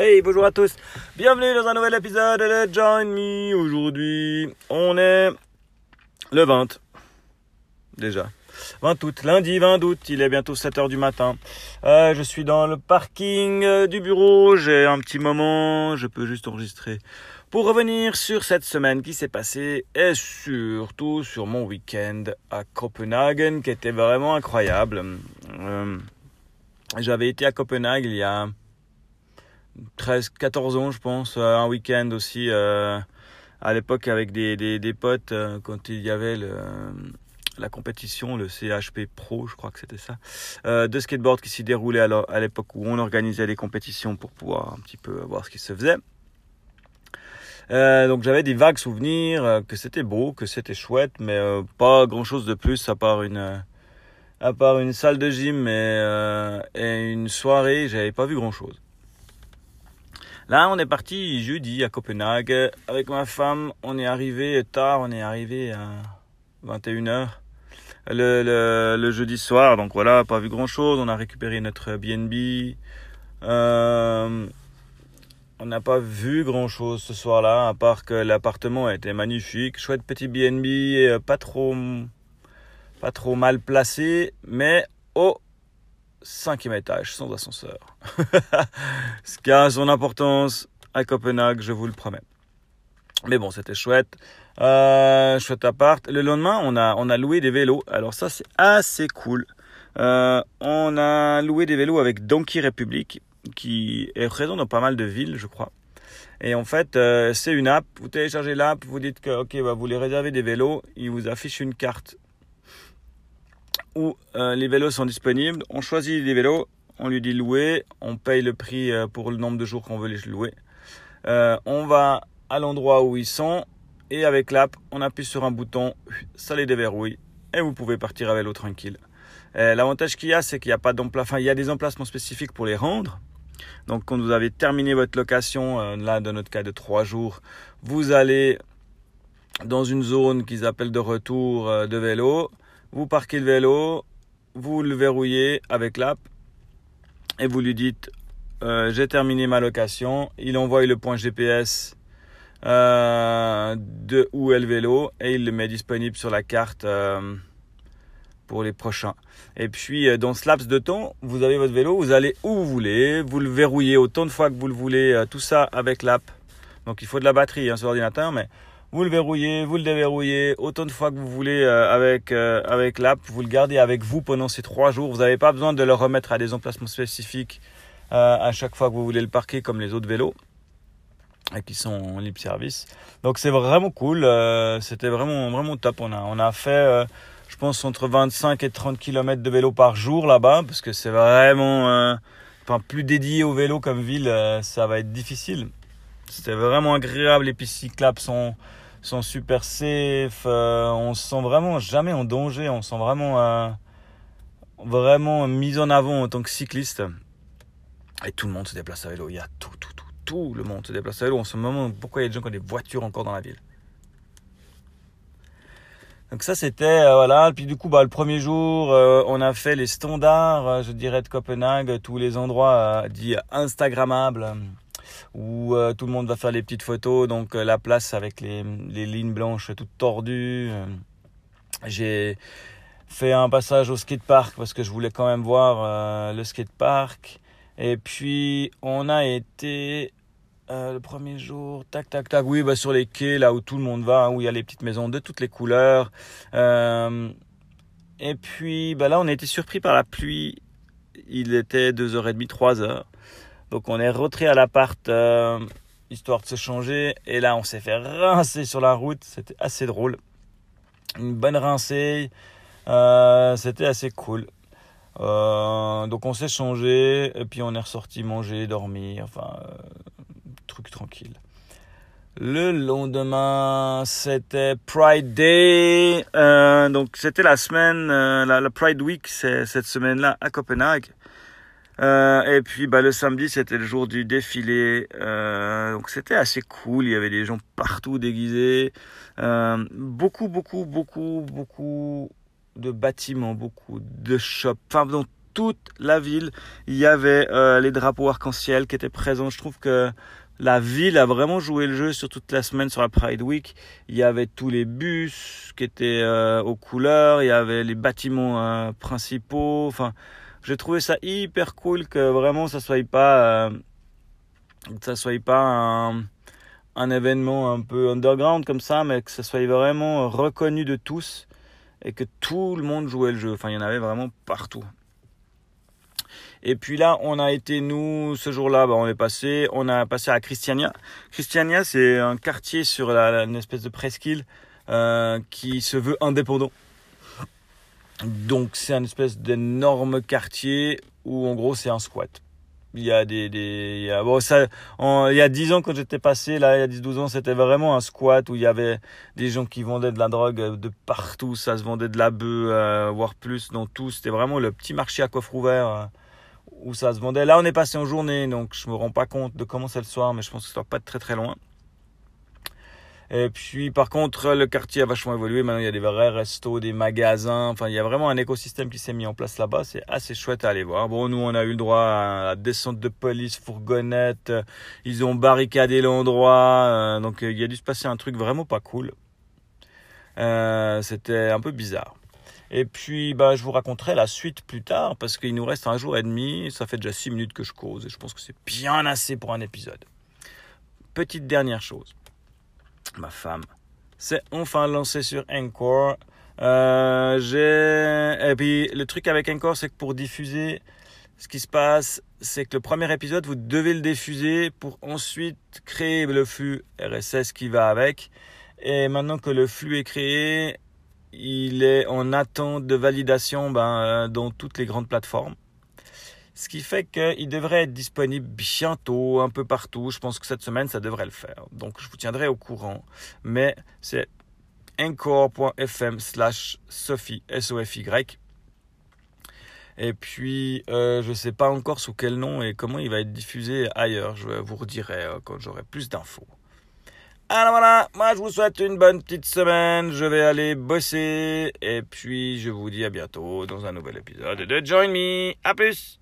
Hey, bonjour à tous. Bienvenue dans un nouvel épisode de Join Me. Aujourd'hui, on est le 20. Déjà. 20 août, lundi 20 août, il est bientôt 7 heures du matin. Euh, je suis dans le parking euh, du bureau, j'ai un petit moment, je peux juste enregistrer pour revenir sur cette semaine qui s'est passée et surtout sur mon week-end à Copenhague qui était vraiment incroyable. Euh, j'avais été à Copenhague il y a 13, 14 ans, je pense, euh, un week-end aussi, euh, à l'époque avec des, des, potes, euh, quand il y avait la compétition, le CHP Pro, je crois que c'était ça, de skateboard qui s'y déroulait à l'époque où on organisait des compétitions pour pouvoir un petit peu voir ce qui se faisait. Donc j'avais des vagues souvenirs, que c'était beau, que c'était chouette, mais pas grand chose de plus à part une, à part une salle de gym et, et une soirée, j'avais pas vu grand chose. Là, on est parti jeudi à Copenhague avec ma femme. On est arrivé tard, on est arrivé à 21h le, jeudi soir. Donc voilà, pas vu grand chose. On a récupéré notre BNB. Euh, on n'a pas vu grand chose ce soir-là, à part que l'appartement était magnifique. Chouette petit BNB, pas trop, pas trop mal placé, mais oh cinquième étage, sans ascenseur. Ce qui a son importance à Copenhague, je vous le promets. Mais bon, c'était chouette. Euh, chouette appart. Le lendemain, on a, on a loué des vélos. Alors ça, c'est assez cool. Euh, on a loué des vélos avec Donkey Republic, qui est présent dans pas mal de villes, je crois. Et en fait, euh, c'est une app. Vous téléchargez l'app, vous dites que ok, bah, vous voulez réserver des vélos. Il vous affiche une carte où euh, les vélos sont disponibles. On choisit les vélos, on lui dit louer, on paye le prix euh, pour le nombre de jours qu'on veut les louer. Euh, on va à l'endroit où ils sont et avec l'app, on appuie sur un bouton, ça les déverrouille et vous pouvez partir à vélo tranquille. L'avantage qu'il y a, c'est qu'il n'y a pas d'emplacement, il y a des emplacements spécifiques pour les rendre. Donc, quand vous avez terminé votre location, là, dans notre cas de trois jours, vous allez dans une zone qu'ils appellent de retour de vélo vous parquez le vélo, vous le verrouillez avec l'app et vous lui dites euh, j'ai terminé ma location. Il envoie le point GPS euh, de où est le vélo et il le met disponible sur la carte euh, pour les prochains. Et puis dans ce laps de temps, vous avez votre vélo, vous allez où vous voulez, vous le verrouillez autant de fois que vous le voulez, tout ça avec l'app. Donc il faut de la batterie hein, sur l'ordinateur, mais vous le verrouillez, vous le déverrouillez autant de fois que vous voulez euh, avec, euh, avec l'app. Vous le gardez avec vous pendant ces trois jours. Vous n'avez pas besoin de le remettre à des emplacements spécifiques euh, à chaque fois que vous voulez le parquer comme les autres vélos qui sont en libre service. Donc c'est vraiment cool. C'était vraiment, vraiment top. On a, on a fait, je pense, entre 25 et 30 km de vélo par jour là-bas parce que c'est vraiment, enfin, plus dédié au vélo comme ville, ça va être difficile. C'était vraiment agréable. Les pistes cyclables sont, sont super safe. Euh, on se sent vraiment jamais en danger. On se sent vraiment, euh, vraiment mis en avant en tant que cycliste. Et tout le monde se déplace à vélo. Il y a tout, tout, tout, tout le monde se déplace à vélo. En ce moment, pourquoi il y a des gens qui ont des voitures encore dans la ville? Donc ça c'était euh, voilà puis du coup bah le premier jour on a fait les standards je dirais de Copenhague tous les endroits dits instagrammables où euh, tout le monde va faire les petites photos. Donc euh, la place avec les, lignes blanches toutes tordues. Euh, j'ai fait un passage au skatepark parce que je voulais quand même voir le skatepark. Et puis on a été le premier jour, tac tac tac, oui, bah, sur les quais là où tout le monde va, hein, où il y a les petites maisons de toutes les couleurs. et puis bah, là on a été surpris par la pluie. Il était 2h30, 3h. Donc on est rentré à l'appart euh, histoire de se changer et là on s'est fait rincer sur la route. C'était assez drôle. Une bonne rincée. Euh, c'était assez cool. Euh, donc on s'est changé et puis on est ressorti manger, dormir, enfin truc tranquille. Le lendemain, c'était Pride Day. Donc c'était la semaine, la, la, Pride Week, c'est cette semaine-là à Copenhague. Euh, et puis bah, le samedi, c'était le jour du défilé. Euh, donc c'était assez cool. Il y avait des gens partout déguisés. Euh, beaucoup, beaucoup, beaucoup, beaucoup de bâtiments, beaucoup de shops. Enfin, dans toute la ville. Il y avait euh, les drapeaux arc-en-ciel qui étaient présents. Je trouve que la ville a vraiment joué le jeu sur toute la semaine sur la Pride Week. Il y avait tous les bus qui étaient euh, aux couleurs, il y avait les bâtiments euh, principaux. Enfin, j'ai trouvé ça hyper cool que vraiment ça soit pas, ça soit pas un, un événement un peu underground comme ça, mais que ça soit vraiment reconnu de tous et que tout le monde jouait le jeu. Enfin, il y en avait vraiment partout. Et puis là, on a été, nous, ce jour-là, bah, on est passé, on a passé à Christiania. Christiania, c'est un quartier sur la, une espèce de presqu'île euh, qui se veut indépendant. Donc, c'est un espèce d'énorme quartier où, en gros, c'est un squat. Il y a des, des il y a, bon, ça, il y a 10 ans quand j'étais passé, là, il y a 10-12 ans, c'était vraiment un squat où il y avait des gens qui vendaient de la drogue de partout, ça se vendait de la bœuf, euh, voire plus dans tout. C'était vraiment le petit marché à coffre ouvert euh, où ça se vendait. Là, on est passé en journée, donc je me rends pas compte de comment c'est le soir, mais je pense que ça doit pas être très très loin. Et puis, par contre, le quartier a vachement évolué. Maintenant, il y a des vrais restos, des magasins. Enfin, il y a vraiment un écosystème qui s'est mis en place là-bas. C'est assez chouette à aller voir. Bon, nous, on a eu le droit à la descente de police, fourgonnette. Ils ont barricadé l'endroit. Euh, donc, il y a dû se passer un truc vraiment pas cool. Euh, c'était un peu bizarre. Et puis, bah, je vous raconterai la suite plus tard parce qu'il nous reste un jour et demi. Ça fait déjà six minutes que je cause et je pense que c'est bien assez pour un épisode. Petite dernière chose ma femme, c'est enfin lancé sur Encore. Euh, j'ai et puis le truc avec Encore, c'est que pour diffuser, ce qui se passe, c'est que le premier épisode, vous devez le diffuser pour ensuite créer le flux RSS qui va avec. Et maintenant que le flux est créé, il est en attente de validation ben, euh, dans toutes les grandes plateformes. Ce qui fait qu'il devrait être disponible bientôt, un peu partout. Je pense que cette semaine, ça devrait le faire. Donc, je vous tiendrai au courant. Mais c'est encore.fm slash Sophie, S-O-F-Y. Et puis, euh, je ne sais pas encore sous quel nom et comment il va être diffusé ailleurs. Je vous redirai euh, quand j'aurai plus d'infos. Alors voilà, moi je vous souhaite une bonne petite semaine, je vais aller bosser et puis je vous dis à bientôt dans un nouvel épisode de Join Me. À plus